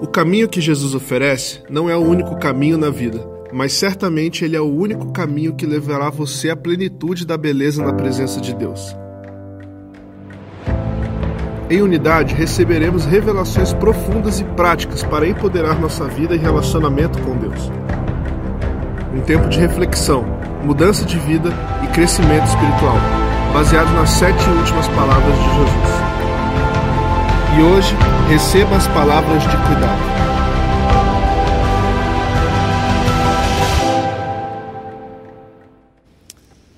O caminho que Jesus oferece não é o único caminho na vida, mas certamente ele é o único caminho que levará você à plenitude da beleza na presença de Deus. Em unidade, receberemos revelações profundas e práticas para empoderar nossa vida e relacionamento com Deus. Um tempo de reflexão, mudança de vida e crescimento espiritual, baseado nas sete últimas palavras de Jesus. E hoje, receba as palavras de cuidado.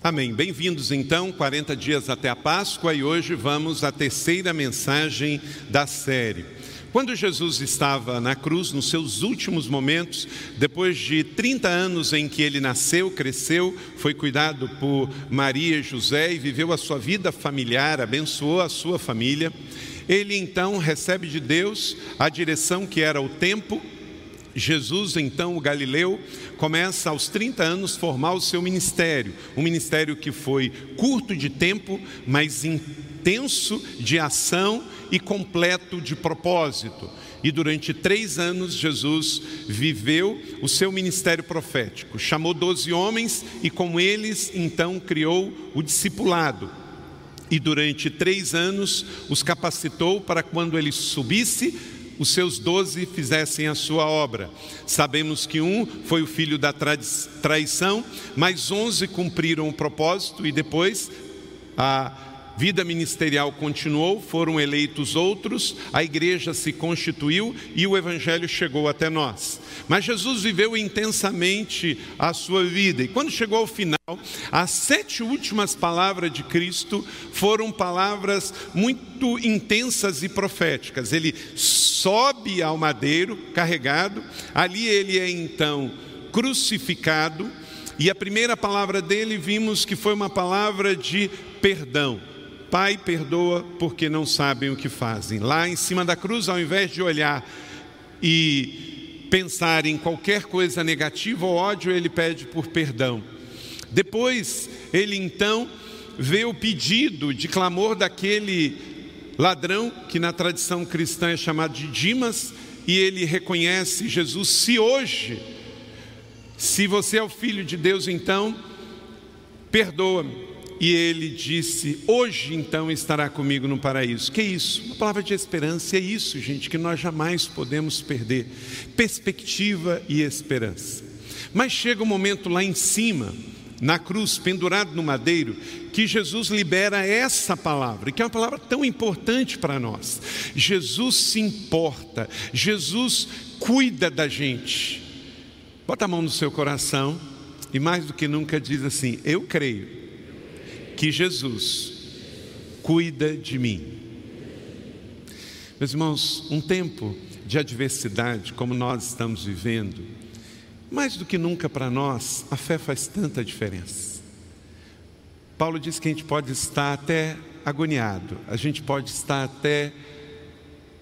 Amém. Bem-vindos então, 40 dias até a Páscoa e hoje vamos à terceira mensagem da série. Quando Jesus estava na cruz, nos seus últimos momentos, depois de 30 anos em que ele nasceu, cresceu, foi cuidado por Maria e José e viveu a sua vida familiar, abençoou a sua família, ele então recebe de Deus a direção que era o tempo. Jesus, então, o Galileu, começa aos 30 anos formar o seu ministério, um ministério que foi curto de tempo, mas intenso de ação e completo de propósito. E durante três anos Jesus viveu o seu ministério profético. Chamou doze homens e com eles então criou o discipulado e durante três anos os capacitou para quando ele subisse, os seus doze fizessem a sua obra. Sabemos que um foi o filho da traição, mas onze cumpriram o propósito e depois a vida ministerial continuou, foram eleitos outros, a igreja se constituiu e o evangelho chegou até nós. Mas Jesus viveu intensamente a sua vida, e quando chegou ao final, as sete últimas palavras de Cristo foram palavras muito intensas e proféticas. Ele sobe ao madeiro carregado, ali ele é então crucificado, e a primeira palavra dele vimos que foi uma palavra de perdão. Pai, perdoa porque não sabem o que fazem. Lá em cima da cruz, ao invés de olhar e pensar em qualquer coisa negativa ou ódio, ele pede por perdão. Depois, ele então vê o pedido de clamor daquele ladrão, que na tradição cristã é chamado de Dimas, e ele reconhece Jesus. Se hoje, se você é o filho de Deus, então, perdoa-me. E ele disse: Hoje então estará comigo no paraíso. Que isso? Uma palavra de esperança. É isso, gente, que nós jamais podemos perder: perspectiva e esperança. Mas chega um momento lá em cima, na cruz, pendurado no madeiro, que Jesus libera essa palavra, que é uma palavra tão importante para nós. Jesus se importa, Jesus cuida da gente. Bota a mão no seu coração e mais do que nunca diz assim: Eu creio que Jesus cuida de mim. Meus irmãos, um tempo de adversidade como nós estamos vivendo, mais do que nunca para nós, a fé faz tanta diferença. Paulo diz que a gente pode estar até agoniado, a gente pode estar até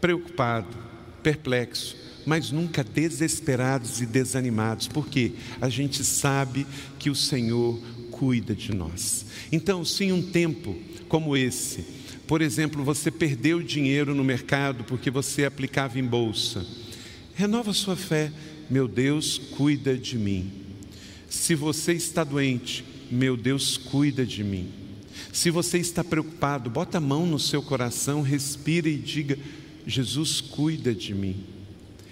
preocupado, perplexo, mas nunca desesperados e desanimados, porque a gente sabe que o Senhor cuida de nós. Então, sim, um tempo como esse, por exemplo, você perdeu dinheiro no mercado porque você aplicava em bolsa. Renova sua fé. Meu Deus cuida de mim. Se você está doente, meu Deus cuida de mim. Se você está preocupado, bota a mão no seu coração, respira e diga: Jesus cuida de mim.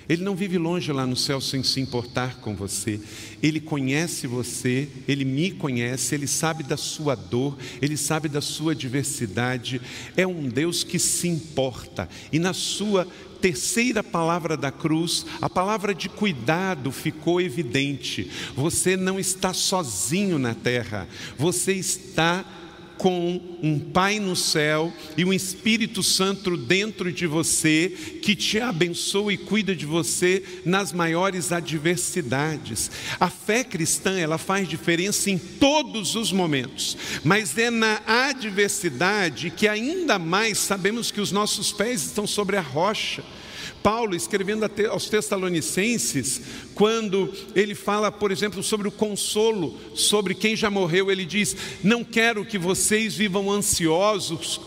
Ele não vive longe lá no céu sem se importar com você. Ele conhece você, ele me conhece, ele sabe da sua dor, ele sabe da sua diversidade. É um Deus que se importa. E na sua terceira palavra da cruz, a palavra de cuidado ficou evidente. Você não está sozinho na terra, você está com um Pai no céu e um Espírito Santo dentro de você que te abençoa e cuida de você nas maiores adversidades. A fé cristã, ela faz diferença em todos os momentos, mas é na adversidade que ainda mais sabemos que os nossos pés estão sobre a rocha. Paulo, escrevendo aos Tessalonicenses, quando ele fala, por exemplo, sobre o consolo, sobre quem já morreu, ele diz: Não quero que vocês vivam ansiosos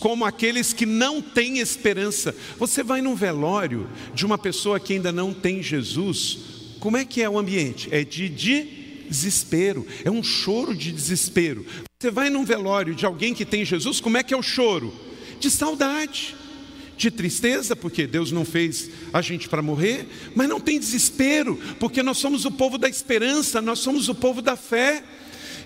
como aqueles que não têm esperança. Você vai num velório de uma pessoa que ainda não tem Jesus, como é que é o ambiente? É de desespero, é um choro de desespero. Você vai num velório de alguém que tem Jesus, como é que é o choro? De saudade de tristeza, porque Deus não fez a gente para morrer, mas não tem desespero, porque nós somos o povo da esperança, nós somos o povo da fé.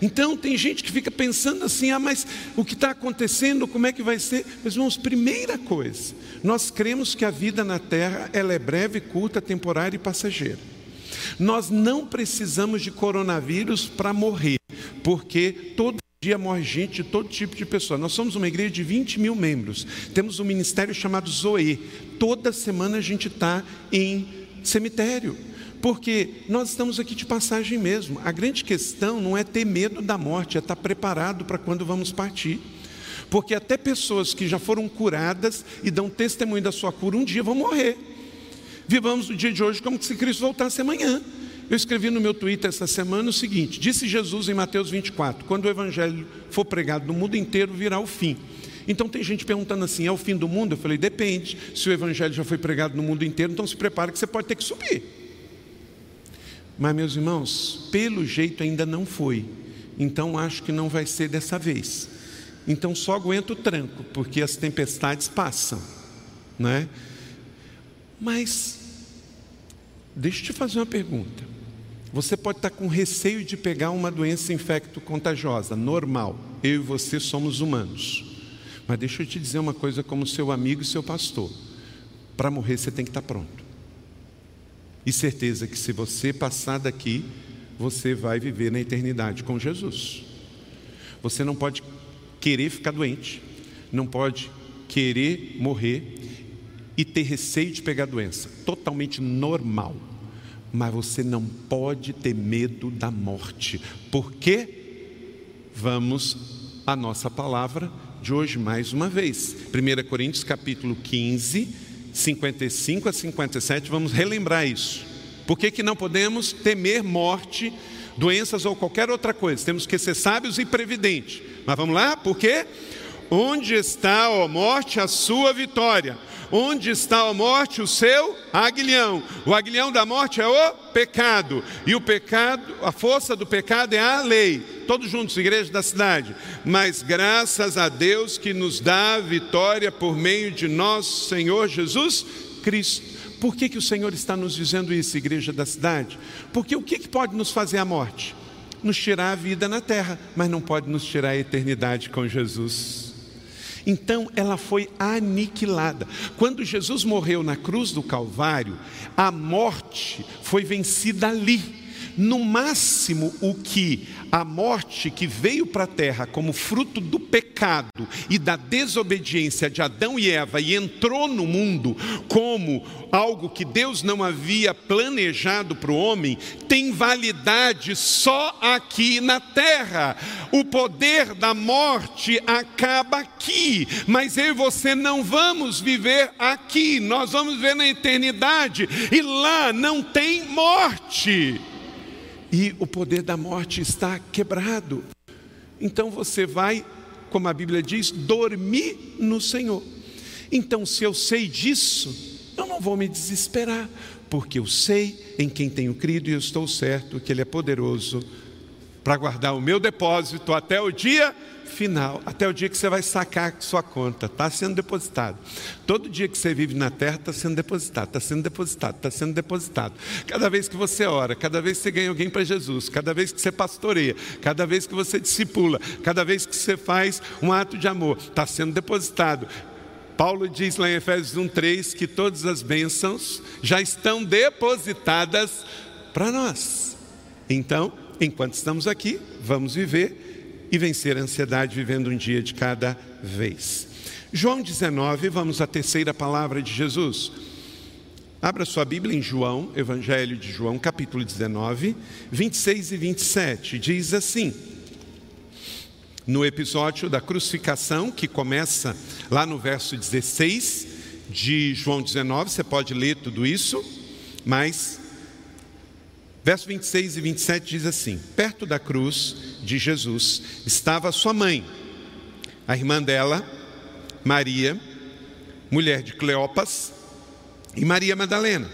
Então tem gente que fica pensando assim: ah, mas o que está acontecendo, como é que vai ser? Mas irmãos, primeira coisa, nós cremos que a vida na terra ela é breve, curta, temporária e passageira. Nós não precisamos de coronavírus para morrer, porque todo dia morre gente de todo tipo de pessoa. Nós somos uma igreja de 20 mil membros. Temos um ministério chamado Zoe. Toda semana a gente está em cemitério. Porque nós estamos aqui de passagem mesmo. A grande questão não é ter medo da morte, é estar preparado para quando vamos partir. Porque até pessoas que já foram curadas e dão testemunho da sua cura, um dia vão morrer. Vivamos o dia de hoje como se Cristo voltasse amanhã. Eu escrevi no meu Twitter essa semana o seguinte: disse Jesus em Mateus 24: quando o evangelho for pregado no mundo inteiro, virá o fim. Então tem gente perguntando assim: é o fim do mundo? Eu falei: depende. Se o evangelho já foi pregado no mundo inteiro, então se prepare que você pode ter que subir. Mas, meus irmãos, pelo jeito ainda não foi. Então acho que não vai ser dessa vez. Então só aguento o tranco, porque as tempestades passam, né? Mas deixa eu te fazer uma pergunta. Você pode estar com receio de pegar uma doença infecto-contagiosa, normal. Eu e você somos humanos. Mas deixa eu te dizer uma coisa como seu amigo e seu pastor. Para morrer você tem que estar pronto. E certeza que se você passar daqui, você vai viver na eternidade com Jesus. Você não pode querer ficar doente, não pode querer morrer e ter receio de pegar doença. Totalmente normal mas você não pode ter medo da morte. Por quê? Vamos à nossa palavra de hoje mais uma vez. 1 Coríntios capítulo 15, 55 a 57, vamos relembrar isso. Por que, que não podemos temer morte, doenças ou qualquer outra coisa? Temos que ser sábios e previdentes. Mas vamos lá? Por quê? Onde está, ó morte, a sua vitória? Onde está a morte? O seu aguilhão. O aguilhão da morte é o pecado. E o pecado, a força do pecado é a lei. Todos juntos, igreja da cidade. Mas graças a Deus que nos dá a vitória por meio de nosso Senhor Jesus Cristo. Por que, que o Senhor está nos dizendo isso, igreja da cidade? Porque o que, que pode nos fazer a morte? Nos tirar a vida na terra, mas não pode nos tirar a eternidade com Jesus. Então ela foi aniquilada. Quando Jesus morreu na cruz do Calvário, a morte foi vencida ali. No máximo, o que a morte que veio para a terra como fruto do pecado e da desobediência de Adão e Eva e entrou no mundo como algo que Deus não havia planejado para o homem, tem validade só aqui na terra. O poder da morte acaba aqui, mas eu e você não vamos viver aqui, nós vamos viver na eternidade e lá não tem morte e o poder da morte está quebrado. Então você vai, como a Bíblia diz, dormir no Senhor. Então, se eu sei disso, eu não vou me desesperar, porque eu sei em quem tenho crido e eu estou certo que Ele é poderoso para guardar o meu depósito até o dia final, até o dia que você vai sacar sua conta, está sendo depositado. Todo dia que você vive na terra está sendo depositado, está sendo depositado, está sendo depositado. Cada vez que você ora, cada vez que você ganha alguém para Jesus, cada vez que você pastoreia, cada vez que você discipula, cada vez que você faz um ato de amor, está sendo depositado. Paulo diz lá em Efésios 1,3 que todas as bênçãos já estão depositadas para nós. Então, enquanto estamos aqui, vamos viver e vencer a ansiedade vivendo um dia de cada vez. João 19, vamos à terceira palavra de Jesus. Abra sua Bíblia em João, Evangelho de João, capítulo 19, 26 e 27. Diz assim: No episódio da crucificação, que começa lá no verso 16, de João 19, você pode ler tudo isso, mas verso 26 e 27 diz assim: Perto da cruz de Jesus estava sua mãe, a irmã dela, Maria, mulher de Cleopas, e Maria Madalena.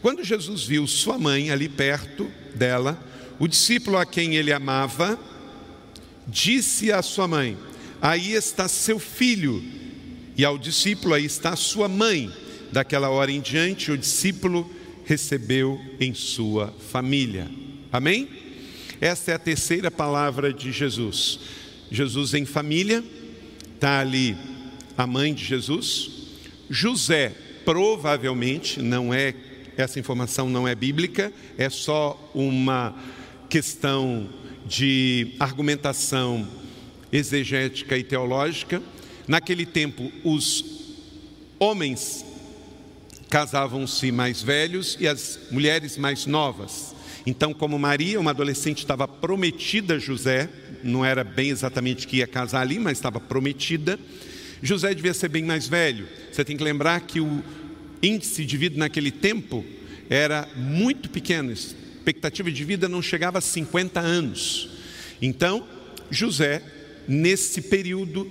Quando Jesus viu sua mãe ali perto dela, o discípulo a quem ele amava disse à sua mãe: Aí está seu filho. E ao discípulo, aí está sua mãe. Daquela hora em diante, o discípulo recebeu em sua família. Amém? Esta é a terceira palavra de Jesus. Jesus em família, está ali a mãe de Jesus. José, provavelmente, não é, essa informação não é bíblica, é só uma questão de argumentação exegética e teológica. Naquele tempo, os homens casavam-se mais velhos e as mulheres mais novas. Então, como Maria, uma adolescente, estava prometida a José, não era bem exatamente que ia casar ali, mas estava prometida, José devia ser bem mais velho. Você tem que lembrar que o índice de vida naquele tempo era muito pequeno, a expectativa de vida não chegava a 50 anos. Então, José nesse período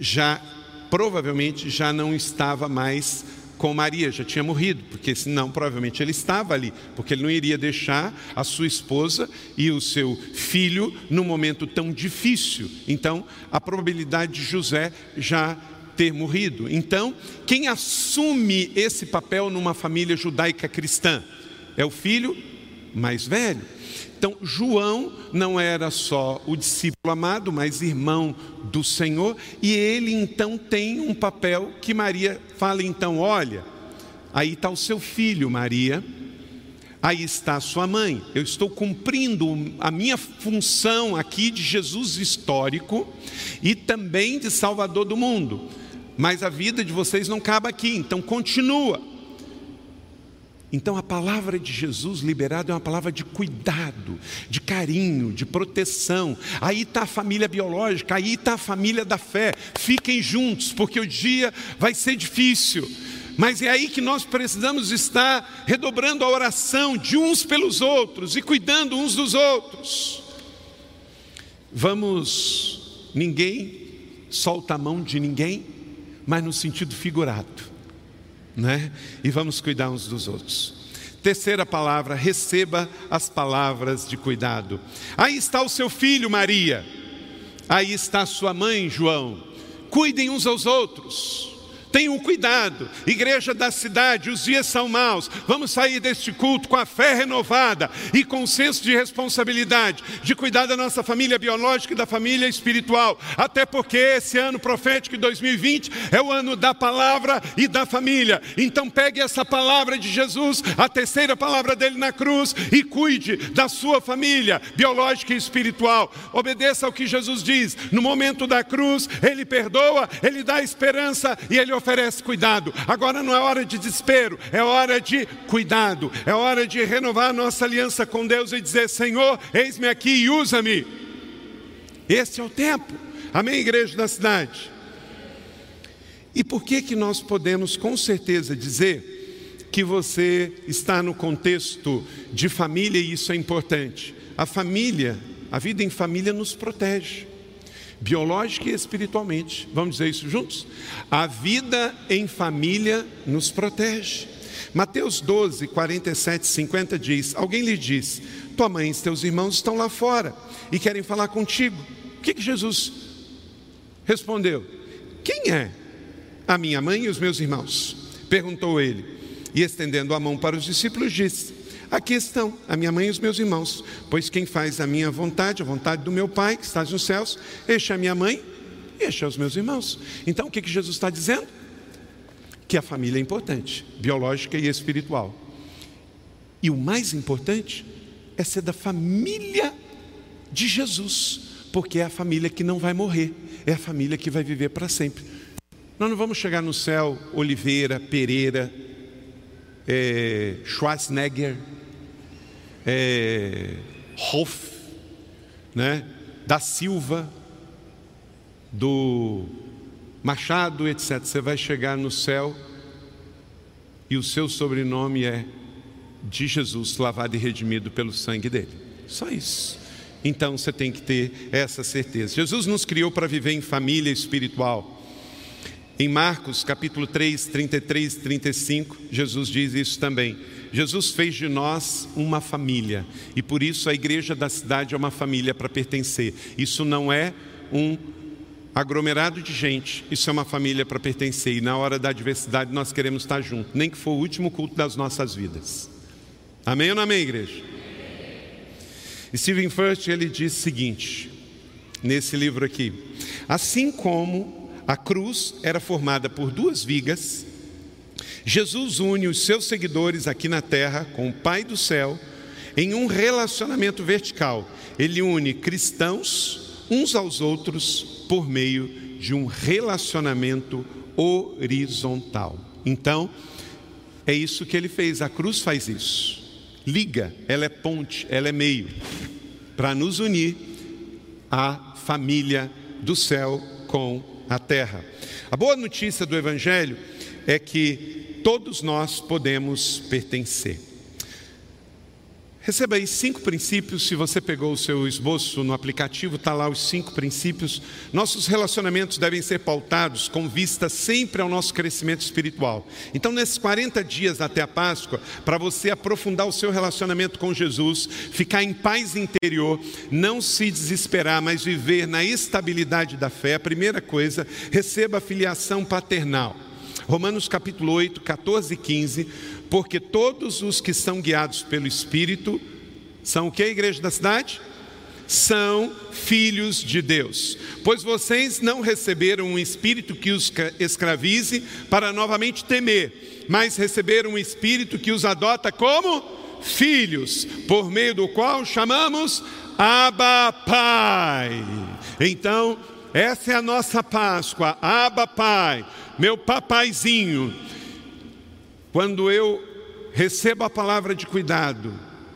já provavelmente já não estava mais com Maria, já tinha morrido, porque senão provavelmente ele estava ali, porque ele não iria deixar a sua esposa e o seu filho num momento tão difícil. Então, a probabilidade de José já ter morrido. Então, quem assume esse papel numa família judaica cristã é o filho mais velho. Então, João não era só o discípulo amado, mas irmão do Senhor, e ele então tem um papel que Maria fala: então, olha, aí está o seu filho, Maria, aí está a sua mãe. Eu estou cumprindo a minha função aqui de Jesus histórico e também de Salvador do mundo, mas a vida de vocês não acaba aqui, então continua. Então a palavra de Jesus liberada é uma palavra de cuidado, de carinho, de proteção. Aí está a família biológica, aí está a família da fé. Fiquem juntos, porque o dia vai ser difícil. Mas é aí que nós precisamos estar redobrando a oração de uns pelos outros e cuidando uns dos outros. Vamos, ninguém solta a mão de ninguém, mas no sentido figurado né? E vamos cuidar uns dos outros. Terceira palavra, receba as palavras de cuidado. Aí está o seu filho, Maria. Aí está sua mãe, João. Cuidem uns aos outros. Tenham cuidado, igreja da cidade, os dias são maus. Vamos sair deste culto com a fé renovada e com o senso de responsabilidade, de cuidar da nossa família biológica e da família espiritual. Até porque esse ano profético de 2020 é o ano da palavra e da família. Então pegue essa palavra de Jesus, a terceira palavra dele na cruz, e cuide da sua família biológica e espiritual. Obedeça ao que Jesus diz. No momento da cruz, ele perdoa, ele dá esperança e ele oferece cuidado. Agora não é hora de desespero, é hora de cuidado, é hora de renovar nossa aliança com Deus e dizer: Senhor, eis-me aqui e usa-me. Esse é o tempo. Amém, igreja da cidade? E por que que nós podemos com certeza dizer que você está no contexto de família e isso é importante? A família, a vida em família nos protege biológica e espiritualmente. Vamos dizer isso juntos? A vida em família nos protege. Mateus 12, 47, 50 diz: Alguém lhe diz, tua mãe e teus irmãos estão lá fora e querem falar contigo. O que, que Jesus respondeu? Quem é a minha mãe e os meus irmãos? Perguntou ele. E estendendo a mão para os discípulos, disse: Aqui estão a minha mãe e os meus irmãos, pois quem faz a minha vontade, a vontade do meu Pai que está nos céus, este é a minha mãe e este é os meus irmãos. Então o que, que Jesus está dizendo? Que a família é importante, biológica e espiritual. E o mais importante é ser da família de Jesus, porque é a família que não vai morrer, é a família que vai viver para sempre. Nós não vamos chegar no céu Oliveira, Pereira, é, Schwarzenegger, é, Hoff, né? da Silva, do Machado, etc. Você vai chegar no céu e o seu sobrenome é de Jesus, lavado e redimido pelo sangue dele. Só isso. Então você tem que ter essa certeza. Jesus nos criou para viver em família espiritual. Em Marcos capítulo 3, 33 e 35, Jesus diz isso também. Jesus fez de nós uma família e por isso a igreja da cidade é uma família para pertencer. Isso não é um aglomerado de gente, isso é uma família para pertencer e na hora da adversidade nós queremos estar juntos, nem que for o último culto das nossas vidas. Amém ou não amém, igreja? Stephen First ele diz o seguinte, nesse livro aqui: assim como a cruz era formada por duas vigas, Jesus une os seus seguidores aqui na terra com o Pai do céu em um relacionamento vertical. Ele une cristãos uns aos outros por meio de um relacionamento horizontal. Então, é isso que ele fez, a cruz faz isso liga, ela é ponte, ela é meio para nos unir à família do céu com a terra. A boa notícia do Evangelho é que todos nós podemos pertencer. Receba aí cinco princípios. Se você pegou o seu esboço no aplicativo, está lá os cinco princípios. Nossos relacionamentos devem ser pautados com vista sempre ao nosso crescimento espiritual. Então, nesses 40 dias até a Páscoa, para você aprofundar o seu relacionamento com Jesus, ficar em paz interior, não se desesperar, mas viver na estabilidade da fé, a primeira coisa, receba a filiação paternal. Romanos capítulo 8, 14 e 15 porque todos os que são guiados pelo Espírito são o que, igreja da cidade? São filhos de Deus. Pois vocês não receberam um espírito que os escravize para novamente temer, mas receberam um espírito que os adota como filhos, por meio do qual chamamos Abba Pai. Então, essa é a nossa Páscoa, Abba Pai, meu papaizinho quando eu recebo a palavra de cuidado,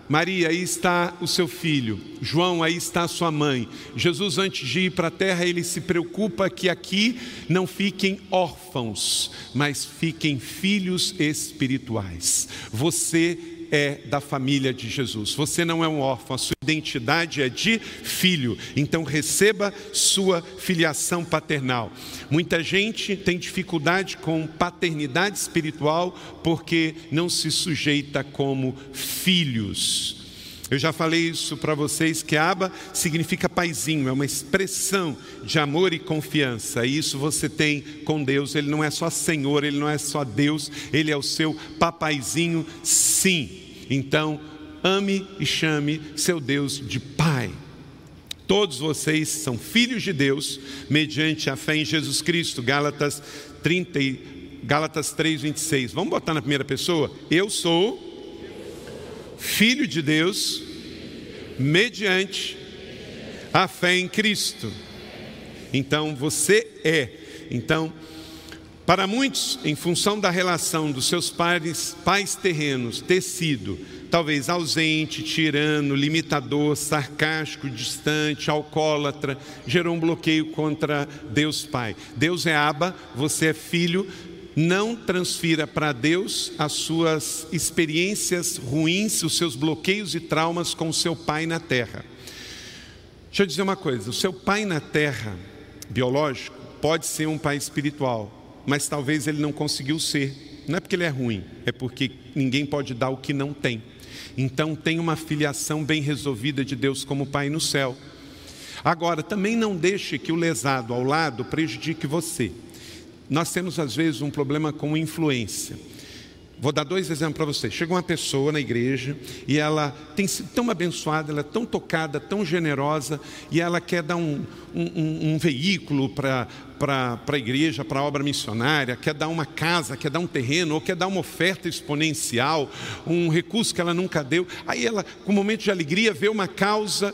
Maria, aí está o seu filho. João, aí está a sua mãe. Jesus, antes de ir para a terra, ele se preocupa que aqui não fiquem órfãos, mas fiquem filhos espirituais. Você é da família de Jesus. Você não é um órfão, a sua identidade é de filho. Então receba sua filiação paternal. Muita gente tem dificuldade com paternidade espiritual porque não se sujeita como filhos. Eu já falei isso para vocês que aba significa paizinho, é uma expressão de amor e confiança. E isso você tem com Deus. Ele não é só Senhor, ele não é só Deus, ele é o seu papaizinho, sim. Então, ame e chame seu Deus de Pai. Todos vocês são filhos de Deus mediante a fé em Jesus Cristo. Gálatas 30 Gálatas 3, 26. Vamos botar na primeira pessoa? Eu sou filho de Deus mediante a fé em Cristo. Então você é. Então, para muitos, em função da relação dos seus pais, pais terrenos ter sido talvez ausente, tirano, limitador, sarcástico, distante, alcoólatra, gerou um bloqueio contra Deus Pai. Deus é Aba, você é filho, não transfira para Deus as suas experiências ruins, os seus bloqueios e traumas com o seu pai na terra. Deixa eu dizer uma coisa: o seu pai na terra, biológico, pode ser um pai espiritual, mas talvez ele não conseguiu ser. Não é porque ele é ruim, é porque ninguém pode dar o que não tem. Então, tem uma filiação bem resolvida de Deus como Pai no céu. Agora, também não deixe que o lesado ao lado prejudique você. Nós temos às vezes um problema com influência. Vou dar dois exemplos para você. Chega uma pessoa na igreja e ela tem sido tão abençoada, ela é tão tocada, tão generosa, e ela quer dar um, um, um veículo para a igreja, para a obra missionária, quer dar uma casa, quer dar um terreno, ou quer dar uma oferta exponencial, um recurso que ela nunca deu. Aí ela, com um momento de alegria, vê uma causa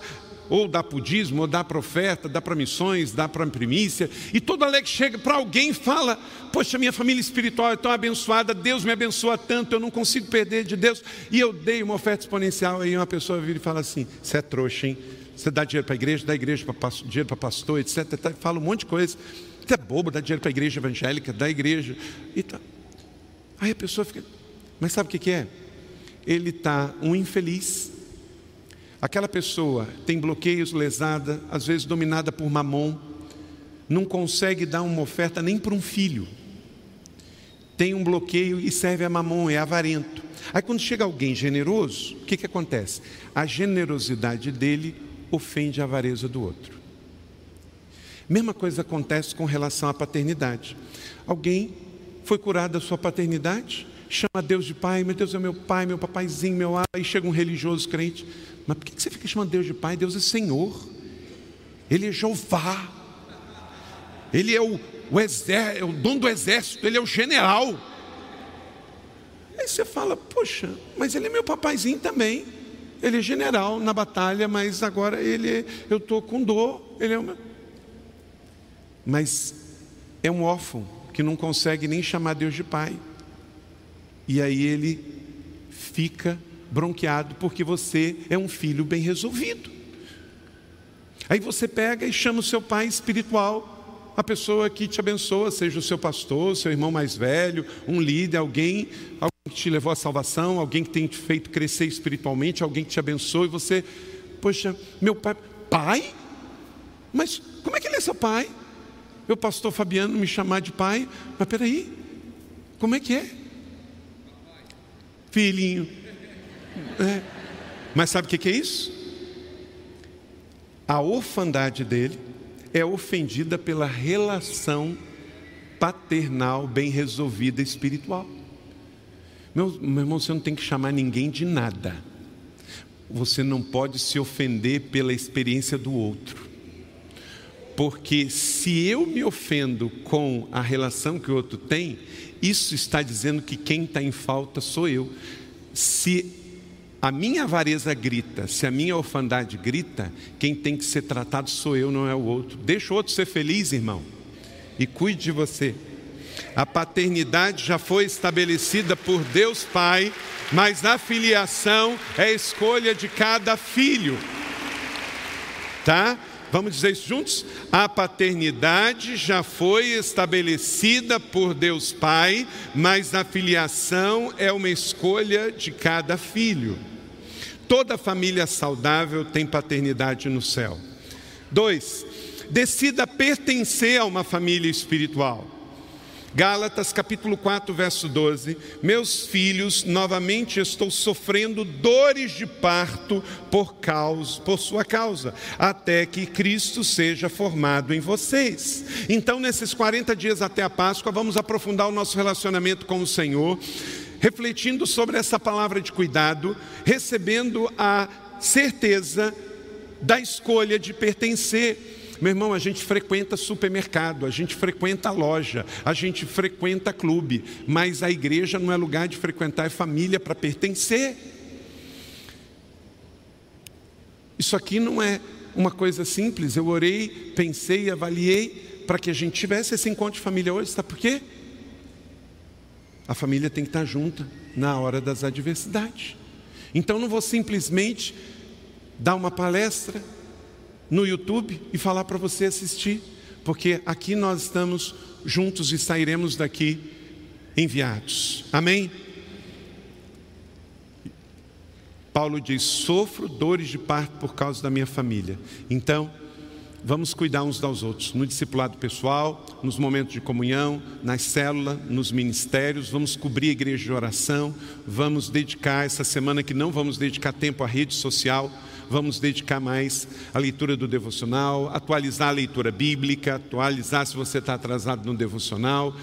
ou dá para o dízimo, ou dá para oferta, dá para missões, dá para primícia, e todo alegre chega para alguém e fala: Poxa, minha família espiritual é tão abençoada, Deus me abençoa tanto, eu não consigo perder de Deus, e eu dei uma oferta exponencial. Aí uma pessoa vira e fala assim: Você é trouxa, hein? Você dá dinheiro para a igreja, dá igreja pra, dinheiro para pastor, etc. Fala um monte de coisa. Você é bobo, dá dinheiro para a igreja evangélica, da igreja. E tá. Aí a pessoa fica. Mas sabe o que é? Ele está um infeliz. Aquela pessoa tem bloqueios, lesada, às vezes dominada por mamon, não consegue dar uma oferta nem para um filho. Tem um bloqueio e serve a mamon, é avarento. Aí quando chega alguém generoso, o que, que acontece? A generosidade dele ofende a avareza do outro. Mesma coisa acontece com relação à paternidade. Alguém foi curado da sua paternidade, chama Deus de pai, meu Deus é meu pai, meu papaizinho, meu pai, aí chega um religioso crente, mas por que você fica chamando Deus de pai? Deus é Senhor, Ele é Jeová, Ele é o, o, exército, é o dono do exército, Ele é o general. Aí você fala, poxa, mas Ele é meu papaizinho também. Ele é general na batalha, mas agora ele é, eu estou com dor, ele é meu. Mas é um órfão que não consegue nem chamar Deus de pai. E aí ele fica bronqueado porque você é um filho bem resolvido. Aí você pega e chama o seu pai espiritual, a pessoa que te abençoa, seja o seu pastor, seu irmão mais velho, um líder, alguém, alguém que te levou à salvação, alguém que tem te feito crescer espiritualmente, alguém que te abençoa, e você, poxa, meu pai, pai? Mas como é que ele é seu pai? Meu pastor Fabiano me chamar de pai, mas peraí, como é que é? Filhinho. É. Mas sabe o que é isso? A orfandade dele é ofendida pela relação paternal bem resolvida espiritual. Meu, meu irmão, você não tem que chamar ninguém de nada. Você não pode se ofender pela experiência do outro. Porque se eu me ofendo com a relação que o outro tem, isso está dizendo que quem está em falta sou eu. Se a minha avareza grita, se a minha orfandade grita, quem tem que ser tratado sou eu, não é o outro. Deixa o outro ser feliz, irmão, e cuide de você. A paternidade já foi estabelecida por Deus Pai, mas a filiação é escolha de cada filho. Tá? Vamos dizer isso juntos? A paternidade já foi estabelecida por Deus Pai, mas a filiação é uma escolha de cada filho. Toda família saudável tem paternidade no céu. Dois, decida pertencer a uma família espiritual. Gálatas capítulo 4, verso 12: Meus filhos, novamente estou sofrendo dores de parto por causa, por sua causa, até que Cristo seja formado em vocês. Então, nesses 40 dias até a Páscoa, vamos aprofundar o nosso relacionamento com o Senhor, refletindo sobre essa palavra de cuidado, recebendo a certeza da escolha de pertencer meu irmão, a gente frequenta supermercado, a gente frequenta loja, a gente frequenta clube, mas a igreja não é lugar de frequentar, é família para pertencer. Isso aqui não é uma coisa simples. Eu orei, pensei, avaliei para que a gente tivesse esse encontro de família hoje. Sabe por quê? A família tem que estar junta na hora das adversidades. Então não vou simplesmente dar uma palestra, no YouTube e falar para você assistir, porque aqui nós estamos juntos e sairemos daqui enviados. Amém? Paulo diz: sofro dores de parto por causa da minha família. Então, vamos cuidar uns dos outros, no discipulado pessoal, nos momentos de comunhão, nas células, nos ministérios, vamos cobrir a igreja de oração, vamos dedicar essa semana que não vamos dedicar tempo à rede social vamos dedicar mais à leitura do devocional, atualizar a leitura bíblica, atualizar se você está atrasado no devocional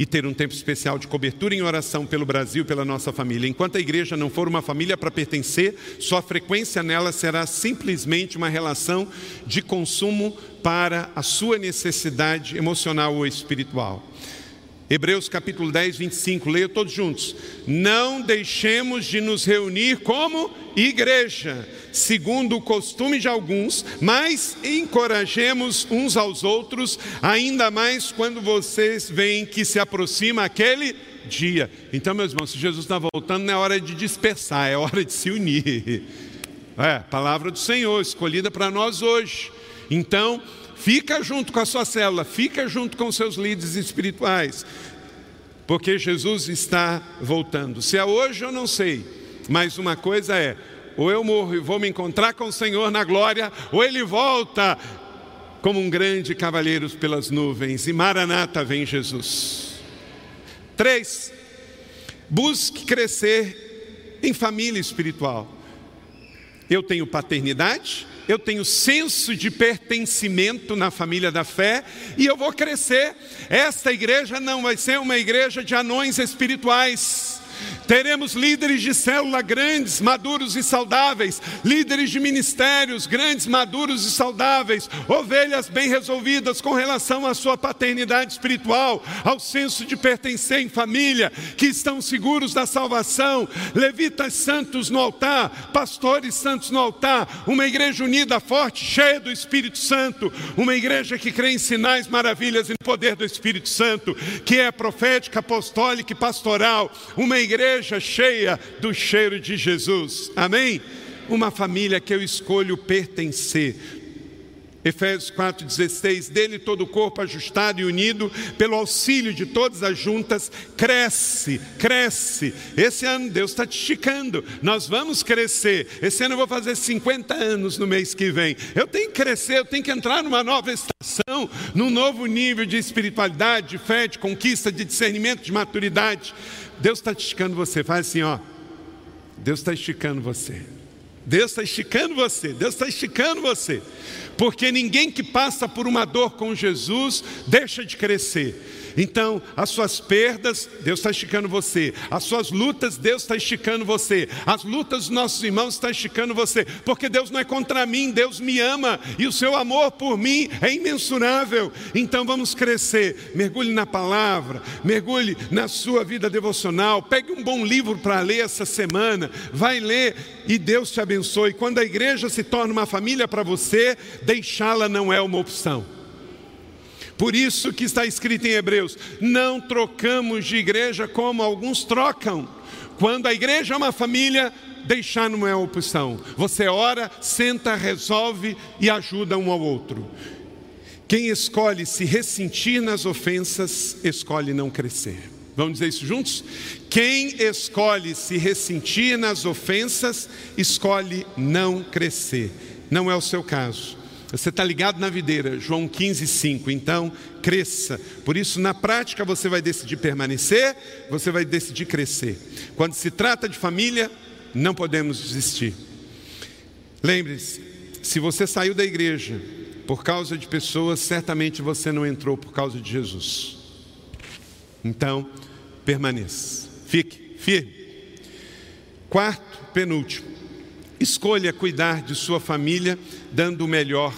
e ter um tempo especial de cobertura em oração pelo Brasil, pela nossa família. Enquanto a igreja não for uma família para pertencer, sua frequência nela será simplesmente uma relação de consumo para a sua necessidade emocional ou espiritual. Hebreus capítulo 10, 25, leia todos juntos. Não deixemos de nos reunir como igreja, segundo o costume de alguns, mas encorajemos uns aos outros, ainda mais quando vocês veem que se aproxima aquele dia. Então, meus irmãos, se Jesus está voltando, não é hora de dispersar, é hora de se unir. É, palavra do Senhor, escolhida para nós hoje. Então, fica junto com a sua célula, fica junto com seus líderes espirituais, porque Jesus está voltando. Se é hoje, eu não sei, mas uma coisa é: ou eu morro e vou me encontrar com o Senhor na glória, ou ele volta como um grande cavaleiro pelas nuvens, e Maranata vem Jesus. Três, busque crescer em família espiritual. Eu tenho paternidade, eu tenho senso de pertencimento na família da fé e eu vou crescer. Esta igreja não vai ser uma igreja de anões espirituais. Teremos líderes de célula grandes, maduros e saudáveis, líderes de ministérios grandes, maduros e saudáveis, ovelhas bem resolvidas com relação à sua paternidade espiritual, ao senso de pertencer em família, que estão seguros da salvação, levitas santos no altar, pastores santos no altar, uma igreja unida, forte, cheia do Espírito Santo, uma igreja que crê em sinais, maravilhas e poder do Espírito Santo, que é profética, apostólica e pastoral, uma igreja igreja cheia do cheiro de Jesus. Amém? Uma família que eu escolho pertencer. Efésios 4,16: dele todo o corpo ajustado e unido, pelo auxílio de todas as juntas, cresce, cresce. Esse ano Deus está te esticando, nós vamos crescer. Esse ano eu vou fazer 50 anos no mês que vem. Eu tenho que crescer, eu tenho que entrar numa nova estação, num novo nível de espiritualidade, de fé, de conquista, de discernimento, de maturidade. Deus está esticando você. Faz assim, ó. Deus está esticando você. Deus está esticando você. Deus está esticando você. Porque ninguém que passa por uma dor com Jesus deixa de crescer. Então, as suas perdas, Deus está esticando você. As suas lutas, Deus está esticando você. As lutas dos nossos irmãos está esticando você. Porque Deus não é contra mim, Deus me ama. E o seu amor por mim é imensurável. Então vamos crescer. Mergulhe na palavra, mergulhe na sua vida devocional. Pegue um bom livro para ler essa semana. Vai ler e Deus te abençoe. Quando a igreja se torna uma família para você, deixá-la não é uma opção. Por isso que está escrito em Hebreus: não trocamos de igreja como alguns trocam. Quando a igreja é uma família, deixar não é opção. Você ora, senta, resolve e ajuda um ao outro. Quem escolhe se ressentir nas ofensas, escolhe não crescer. Vamos dizer isso juntos? Quem escolhe se ressentir nas ofensas, escolhe não crescer. Não é o seu caso. Você está ligado na videira, João 15, 5. Então, cresça. Por isso, na prática, você vai decidir permanecer, você vai decidir crescer. Quando se trata de família, não podemos desistir. Lembre-se, se você saiu da igreja por causa de pessoas, certamente você não entrou por causa de Jesus. Então, permaneça. Fique firme. Quarto, penúltimo. Escolha cuidar de sua família dando o melhor.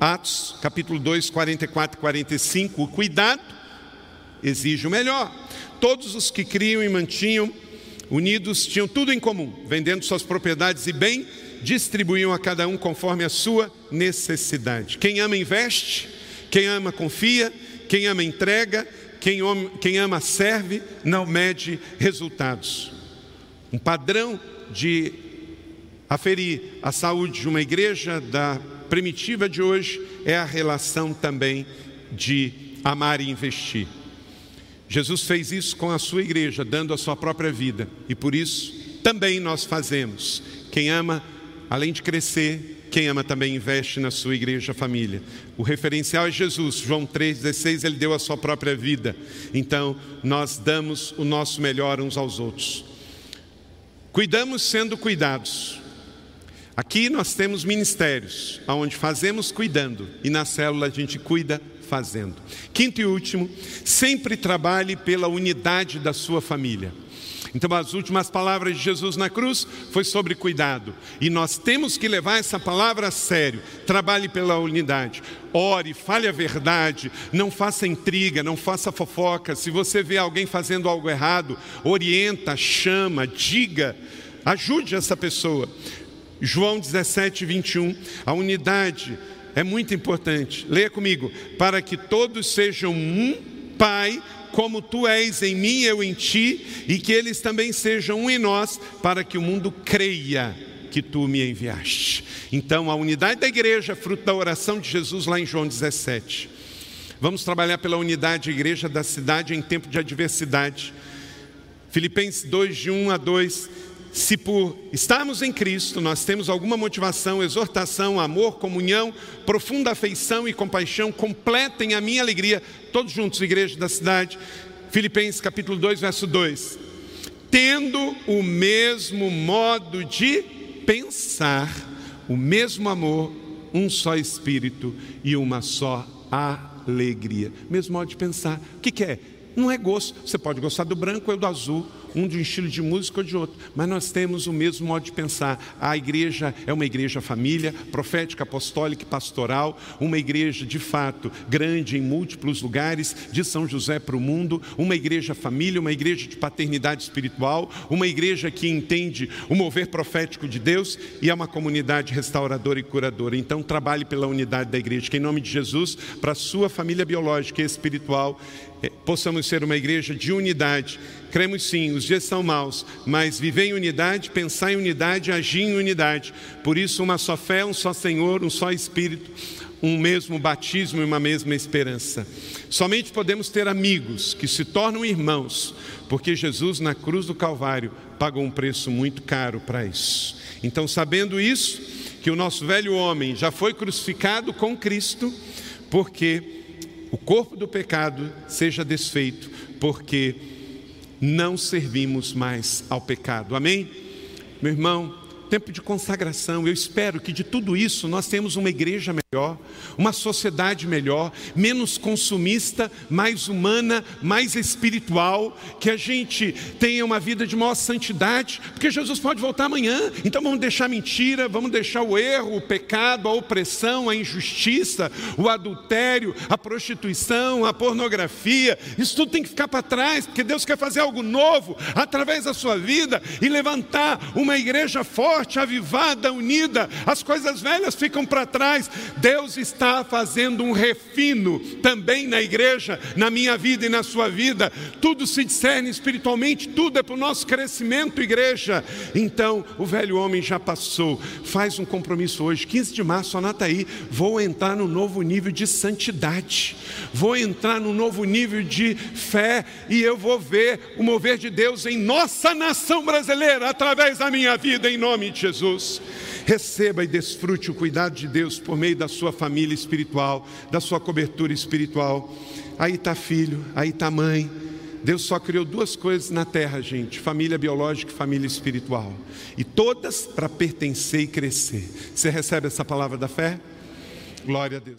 Atos, capítulo 2, 44 e 45. O cuidado exige o melhor. Todos os que criam e mantinham unidos tinham tudo em comum, vendendo suas propriedades e bem, distribuíam a cada um conforme a sua necessidade. Quem ama investe, quem ama confia, quem ama entrega, quem, quem ama serve, não mede resultados. Um padrão de Aferir a saúde de uma igreja da primitiva de hoje é a relação também de amar e investir. Jesus fez isso com a sua igreja, dando a sua própria vida, e por isso também nós fazemos. Quem ama, além de crescer, quem ama também investe na sua igreja família. O referencial é Jesus, João 3,16, ele deu a sua própria vida. Então, nós damos o nosso melhor uns aos outros. Cuidamos sendo cuidados. Aqui nós temos ministérios, onde fazemos cuidando, e na célula a gente cuida fazendo. Quinto e último, sempre trabalhe pela unidade da sua família. Então, as últimas palavras de Jesus na cruz foi sobre cuidado, e nós temos que levar essa palavra a sério. Trabalhe pela unidade, ore, fale a verdade, não faça intriga, não faça fofoca. Se você vê alguém fazendo algo errado, orienta, chama, diga, ajude essa pessoa. João 17, 21. A unidade é muito importante. Leia comigo. Para que todos sejam um, Pai, como tu és em mim, eu em ti, e que eles também sejam um em nós, para que o mundo creia que tu me enviaste. Então, a unidade da igreja, fruto da oração de Jesus lá em João 17. Vamos trabalhar pela unidade da igreja da cidade em tempo de adversidade. Filipenses 2, de 1 a 2. Se por estarmos em Cristo, nós temos alguma motivação, exortação, amor, comunhão, profunda afeição e compaixão, completem a minha alegria, todos juntos, igreja da cidade. Filipenses capítulo 2, verso 2. Tendo o mesmo modo de pensar, o mesmo amor, um só espírito e uma só alegria. Mesmo modo de pensar. O que, que é? Não é gosto. Você pode gostar do branco ou do azul, um de um estilo de música ou de outro, mas nós temos o mesmo modo de pensar. A igreja é uma igreja família, profética, apostólica e pastoral, uma igreja de fato grande em múltiplos lugares, de São José para o mundo, uma igreja família, uma igreja de paternidade espiritual, uma igreja que entende o mover profético de Deus e é uma comunidade restauradora e curadora. Então, trabalhe pela unidade da igreja, que em nome de Jesus, para a sua família biológica e espiritual, possamos ser uma igreja de unidade. Cremos sim, os dias são maus, mas viver em unidade, pensar em unidade, agir em unidade. Por isso, uma só fé, um só Senhor, um só Espírito, um mesmo batismo e uma mesma esperança. Somente podemos ter amigos que se tornam irmãos, porque Jesus na cruz do Calvário pagou um preço muito caro para isso. Então, sabendo isso, que o nosso velho homem já foi crucificado com Cristo, porque o corpo do pecado seja desfeito, porque não servimos mais ao pecado. Amém? Meu irmão, tempo de consagração. Eu espero que de tudo isso nós temos uma igreja melhor, uma sociedade melhor, menos consumista, mais humana, mais espiritual, que a gente tenha uma vida de maior santidade, porque Jesus pode voltar amanhã. Então vamos deixar mentira, vamos deixar o erro, o pecado, a opressão, a injustiça, o adultério, a prostituição, a pornografia. Isso tudo tem que ficar para trás, porque Deus quer fazer algo novo através da sua vida e levantar uma igreja forte, avivada, unida, as coisas velhas ficam para trás. Deus está fazendo um refino também na igreja, na minha vida e na sua vida. Tudo se discerne espiritualmente, tudo é para o nosso crescimento, igreja. Então, o velho homem já passou. Faz um compromisso hoje, 15 de março, anota aí. Vou entrar no novo nível de santidade, vou entrar no novo nível de fé e eu vou ver o mover de Deus em nossa nação brasileira através da minha vida, em nome de Jesus. Receba e desfrute o cuidado de Deus por meio da sua família espiritual, da sua cobertura espiritual. Aí está filho, aí está mãe. Deus só criou duas coisas na terra, gente: família biológica e família espiritual. E todas para pertencer e crescer. Você recebe essa palavra da fé? Glória a Deus.